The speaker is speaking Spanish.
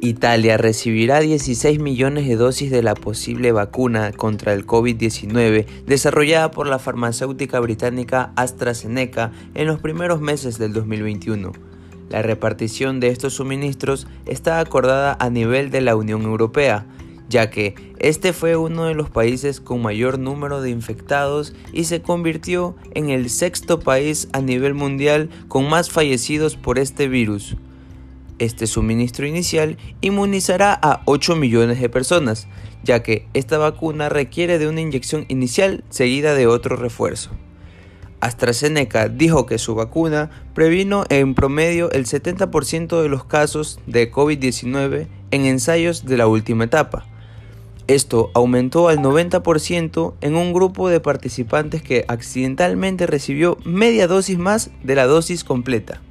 Italia recibirá 16 millones de dosis de la posible vacuna contra el COVID-19 desarrollada por la farmacéutica británica AstraZeneca en los primeros meses del 2021. La repartición de estos suministros está acordada a nivel de la Unión Europea, ya que este fue uno de los países con mayor número de infectados y se convirtió en el sexto país a nivel mundial con más fallecidos por este virus. Este suministro inicial inmunizará a 8 millones de personas, ya que esta vacuna requiere de una inyección inicial seguida de otro refuerzo. AstraZeneca dijo que su vacuna previno en promedio el 70% de los casos de COVID-19 en ensayos de la última etapa. Esto aumentó al 90% en un grupo de participantes que accidentalmente recibió media dosis más de la dosis completa.